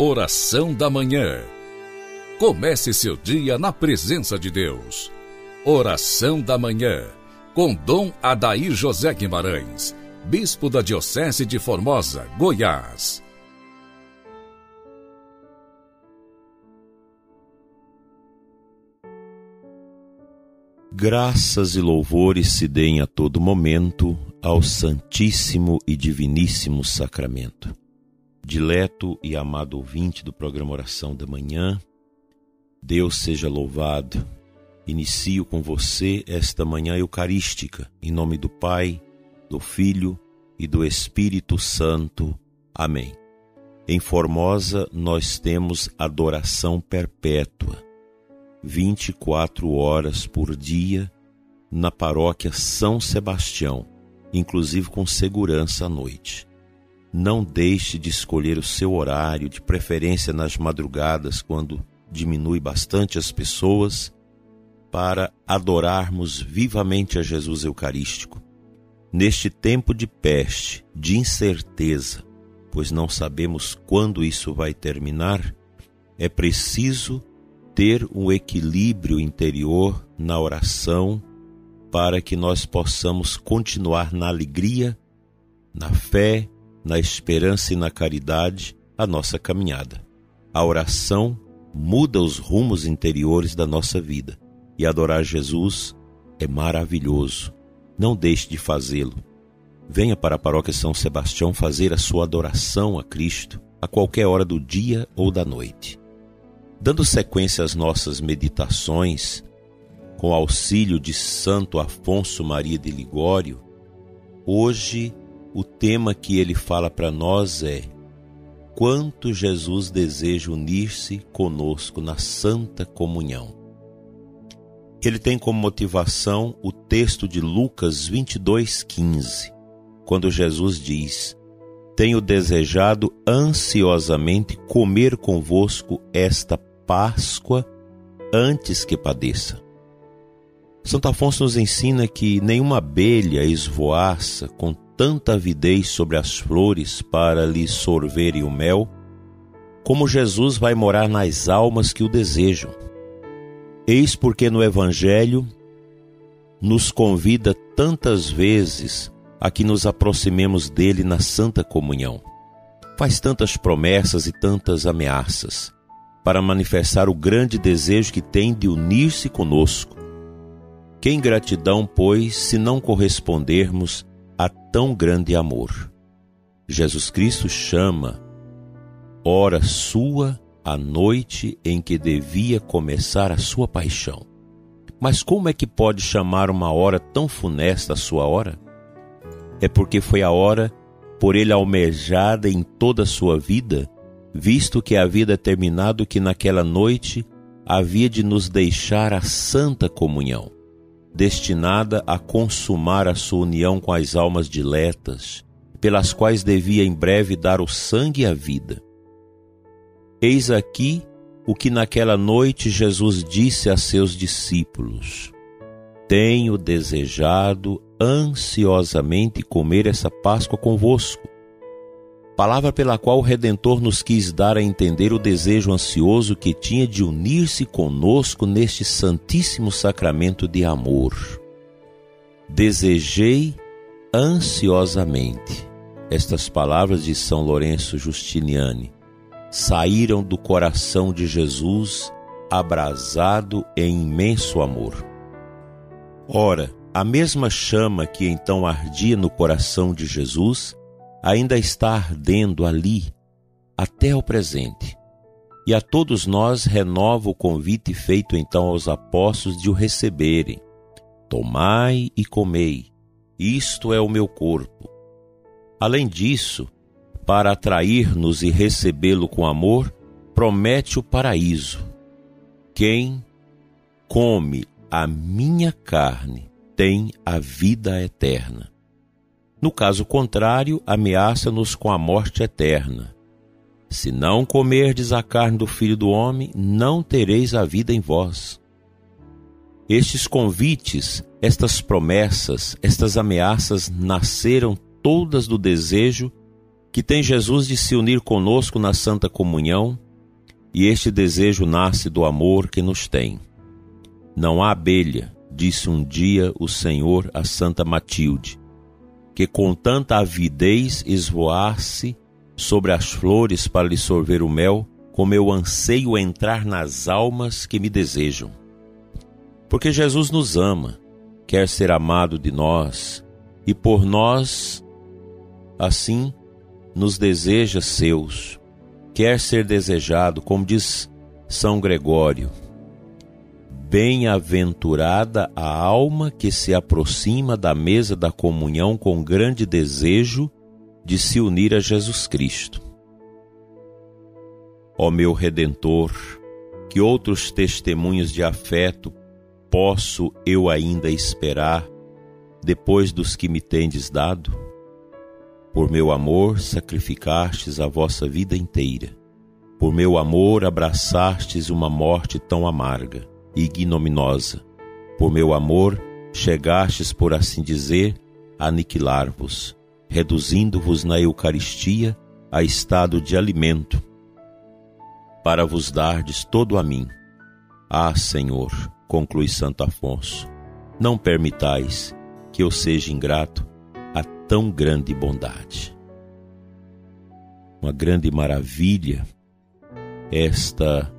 Oração da Manhã. Comece seu dia na presença de Deus. Oração da Manhã. Com Dom Adair José Guimarães, Bispo da Diocese de Formosa, Goiás. Graças e louvores se deem a todo momento ao Santíssimo e Diviníssimo Sacramento dileto e amado ouvinte do programa Oração da Manhã, Deus seja louvado. Inicio com você esta manhã eucarística, em nome do Pai, do Filho e do Espírito Santo. Amém. Em Formosa, nós temos adoração perpétua, 24 horas por dia, na paróquia São Sebastião, inclusive com segurança à noite. Não deixe de escolher o seu horário, de preferência nas madrugadas, quando diminui bastante as pessoas, para adorarmos vivamente a Jesus Eucarístico. Neste tempo de peste, de incerteza, pois não sabemos quando isso vai terminar, é preciso ter um equilíbrio interior na oração para que nós possamos continuar na alegria, na fé na esperança e na caridade a nossa caminhada. A oração muda os rumos interiores da nossa vida e adorar Jesus é maravilhoso. Não deixe de fazê-lo. Venha para a paróquia São Sebastião fazer a sua adoração a Cristo a qualquer hora do dia ou da noite. Dando sequência às nossas meditações, com auxílio de Santo Afonso Maria de Ligório, hoje o tema que ele fala para nós é: quanto Jesus deseja unir-se conosco na santa comunhão. Ele tem como motivação o texto de Lucas 22:15, quando Jesus diz: Tenho desejado ansiosamente comer convosco esta Páscoa antes que padeça. Santo Afonso nos ensina que nenhuma abelha esvoaça com tanta avidez sobre as flores para lhe sorverem o mel, como Jesus vai morar nas almas que o desejam. Eis porque no Evangelho nos convida tantas vezes a que nos aproximemos dele na santa comunhão. Faz tantas promessas e tantas ameaças para manifestar o grande desejo que tem de unir-se conosco. Que ingratidão, pois, se não correspondermos tão grande amor. Jesus Cristo chama hora sua a noite em que devia começar a sua paixão. Mas como é que pode chamar uma hora tão funesta a sua hora? É porque foi a hora por ele almejada em toda a sua vida, visto que havia determinado que naquela noite havia de nos deixar a santa comunhão destinada a consumar a sua união com as almas diletas, pelas quais devia em breve dar o sangue e a vida. Eis aqui o que naquela noite Jesus disse a seus discípulos: Tenho desejado ansiosamente comer essa Páscoa convosco palavra pela qual o Redentor nos quis dar a entender o desejo ansioso que tinha de unir-se conosco neste santíssimo sacramento de amor. Desejei ansiosamente. Estas palavras de São Lourenço Justiniani saíram do coração de Jesus abrasado em imenso amor. Ora, a mesma chama que então ardia no coração de Jesus ainda está ardendo ali até o presente. E a todos nós renova o convite feito então aos apóstolos de o receberem. Tomai e comei, isto é o meu corpo. Além disso, para atrair-nos e recebê-lo com amor, promete o paraíso. Quem come a minha carne tem a vida eterna. No caso contrário, ameaça-nos com a morte eterna. Se não comerdes a carne do Filho do Homem, não tereis a vida em vós. Estes convites, estas promessas, estas ameaças nasceram todas do desejo que tem Jesus de se unir conosco na Santa Comunhão, e este desejo nasce do amor que nos tem. Não há abelha, disse um dia o Senhor a Santa Matilde, que com tanta avidez esvoasse sobre as flores para lhe sorver o mel, como eu anseio entrar nas almas que me desejam. Porque Jesus nos ama, quer ser amado de nós, e por nós, assim, nos deseja seus, quer ser desejado, como diz São Gregório. Bem-aventurada a alma que se aproxima da mesa da comunhão com grande desejo de se unir a Jesus Cristo. Ó meu Redentor, que outros testemunhos de afeto posso eu ainda esperar depois dos que me tendes dado? Por meu amor sacrificastes a vossa vida inteira. Por meu amor abraçastes uma morte tão amarga ignominosa. Por meu amor chegastes, por assim dizer, a aniquilar-vos reduzindo-vos na Eucaristia a estado de alimento, para vos dardes todo a mim. Ah, Senhor, conclui Santo Afonso, não permitais que eu seja ingrato a tão grande bondade. Uma grande maravilha esta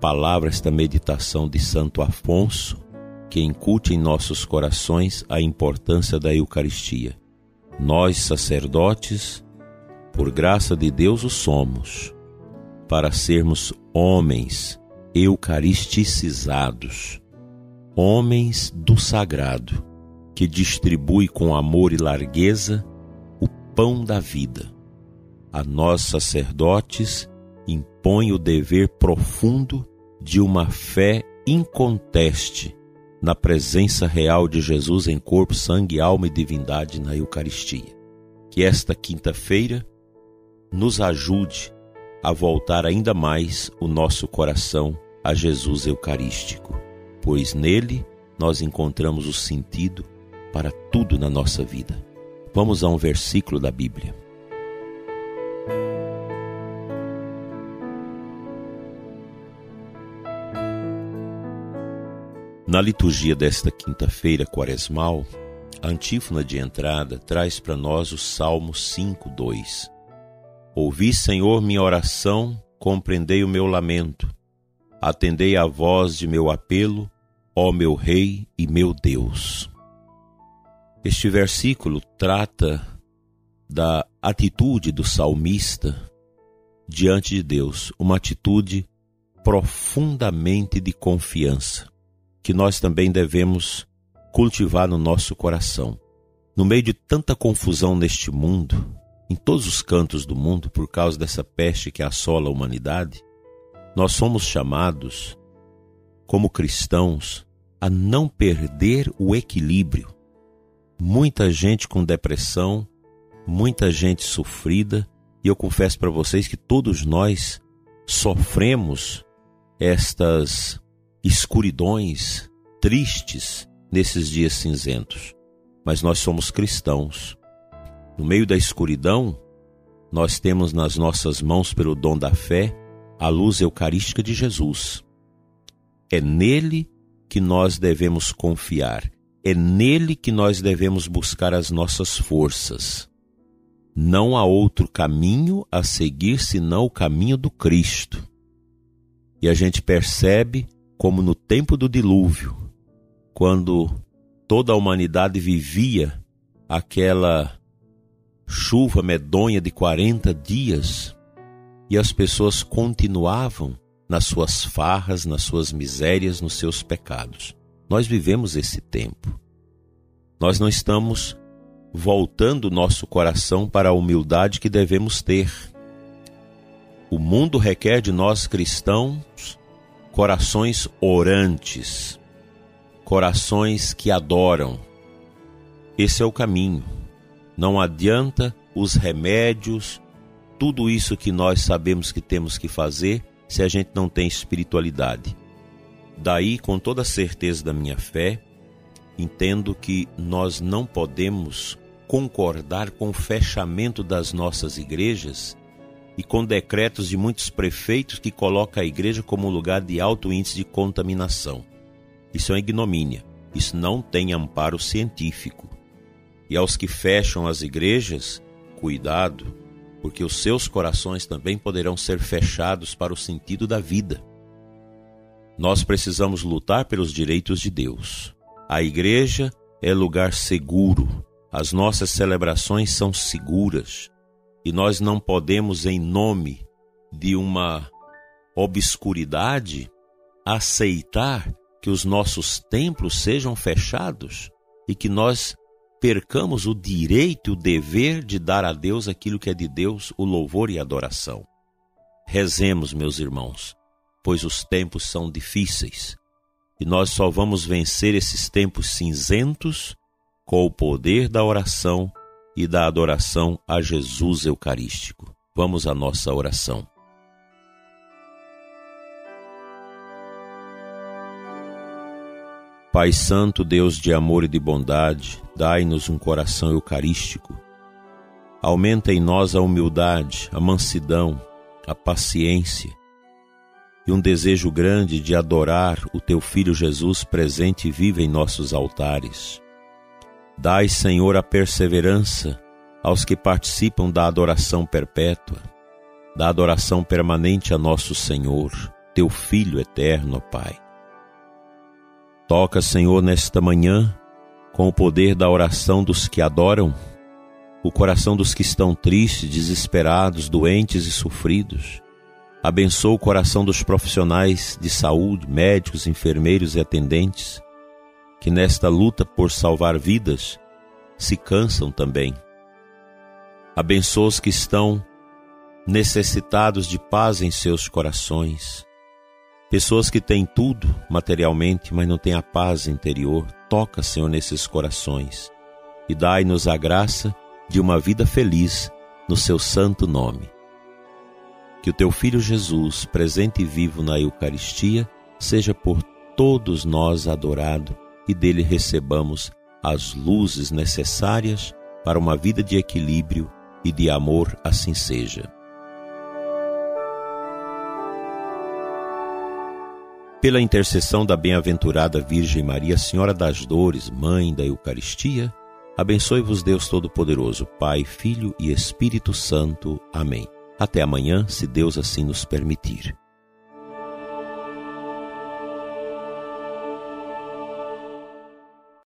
palavra, esta meditação de Santo Afonso, que incute em nossos corações a importância da Eucaristia nós, sacerdotes, por graça de Deus o somos, para sermos homens eucaristicizados, homens do sagrado, que distribui com amor e largueza o pão da vida. A nós, sacerdotes, impõe o dever profundo de uma fé inconteste na presença real de Jesus em corpo, sangue, alma e divindade na Eucaristia. Que esta quinta-feira nos ajude a voltar ainda mais o nosso coração a Jesus Eucarístico, pois nele nós encontramos o sentido para tudo na nossa vida. Vamos a um versículo da Bíblia. Na liturgia desta quinta-feira quaresmal, a antífona de entrada traz para nós o Salmo 5:2. Ouvi, Senhor, minha oração, compreendei o meu lamento. Atendei à voz de meu apelo, ó meu rei e meu Deus. Este versículo trata da atitude do salmista diante de Deus, uma atitude profundamente de confiança que nós também devemos cultivar no nosso coração. No meio de tanta confusão neste mundo, em todos os cantos do mundo, por causa dessa peste que assola a humanidade, nós somos chamados, como cristãos, a não perder o equilíbrio. Muita gente com depressão, muita gente sofrida, e eu confesso para vocês que todos nós sofremos estas escuridões tristes nesses dias cinzentos. Mas nós somos cristãos. No meio da escuridão, nós temos nas nossas mãos, pelo dom da fé, a luz eucarística de Jesus. É nele que nós devemos confiar, é nele que nós devemos buscar as nossas forças. Não há outro caminho a seguir senão o caminho do Cristo. E a gente percebe como no tempo do dilúvio, quando toda a humanidade vivia aquela chuva medonha de 40 dias e as pessoas continuavam nas suas farras, nas suas misérias, nos seus pecados. Nós vivemos esse tempo. Nós não estamos voltando nosso coração para a humildade que devemos ter. O mundo requer de nós cristãos corações orantes, corações que adoram. Esse é o caminho. Não adianta os remédios, tudo isso que nós sabemos que temos que fazer se a gente não tem espiritualidade. Daí, com toda a certeza da minha fé, entendo que nós não podemos concordar com o fechamento das nossas igrejas e com decretos de muitos prefeitos que colocam a igreja como um lugar de alto índice de contaminação. Isso é uma ignomínia. Isso não tem amparo científico. E aos que fecham as igrejas, cuidado, porque os seus corações também poderão ser fechados para o sentido da vida. Nós precisamos lutar pelos direitos de Deus. A igreja é lugar seguro, as nossas celebrações são seguras e nós não podemos, em nome de uma obscuridade, aceitar que os nossos templos sejam fechados e que nós percamos o direito e o dever de dar a Deus aquilo que é de Deus, o louvor e a adoração. Rezemos, meus irmãos, pois os tempos são difíceis e nós só vamos vencer esses tempos cinzentos com o poder da oração e da adoração a Jesus Eucarístico. Vamos à nossa oração. Pai Santo, Deus de amor e de bondade, dai-nos um coração eucarístico. Aumenta em nós a humildade, a mansidão, a paciência e um desejo grande de adorar o Teu Filho Jesus presente e vivo em nossos altares. Dai, Senhor, a perseverança aos que participam da adoração perpétua, da adoração permanente a nosso Senhor, teu Filho eterno, Pai. Toca, Senhor, nesta manhã, com o poder da oração dos que adoram, o coração dos que estão tristes, desesperados, doentes e sofridos. Abençoa o coração dos profissionais de saúde, médicos, enfermeiros e atendentes que nesta luta por salvar vidas se cansam também. Abençoa os que estão necessitados de paz em seus corações. Pessoas que têm tudo materialmente, mas não têm a paz interior. Toca, Senhor, nesses corações e dai-nos a graça de uma vida feliz no seu santo nome. Que o teu Filho Jesus, presente e vivo na Eucaristia, seja por todos nós adorado e dele recebamos as luzes necessárias para uma vida de equilíbrio e de amor, assim seja. Pela intercessão da bem-aventurada Virgem Maria, Senhora das Dores, Mãe da Eucaristia, abençoe-vos Deus Todo-Poderoso, Pai, Filho e Espírito Santo. Amém. Até amanhã, se Deus assim nos permitir.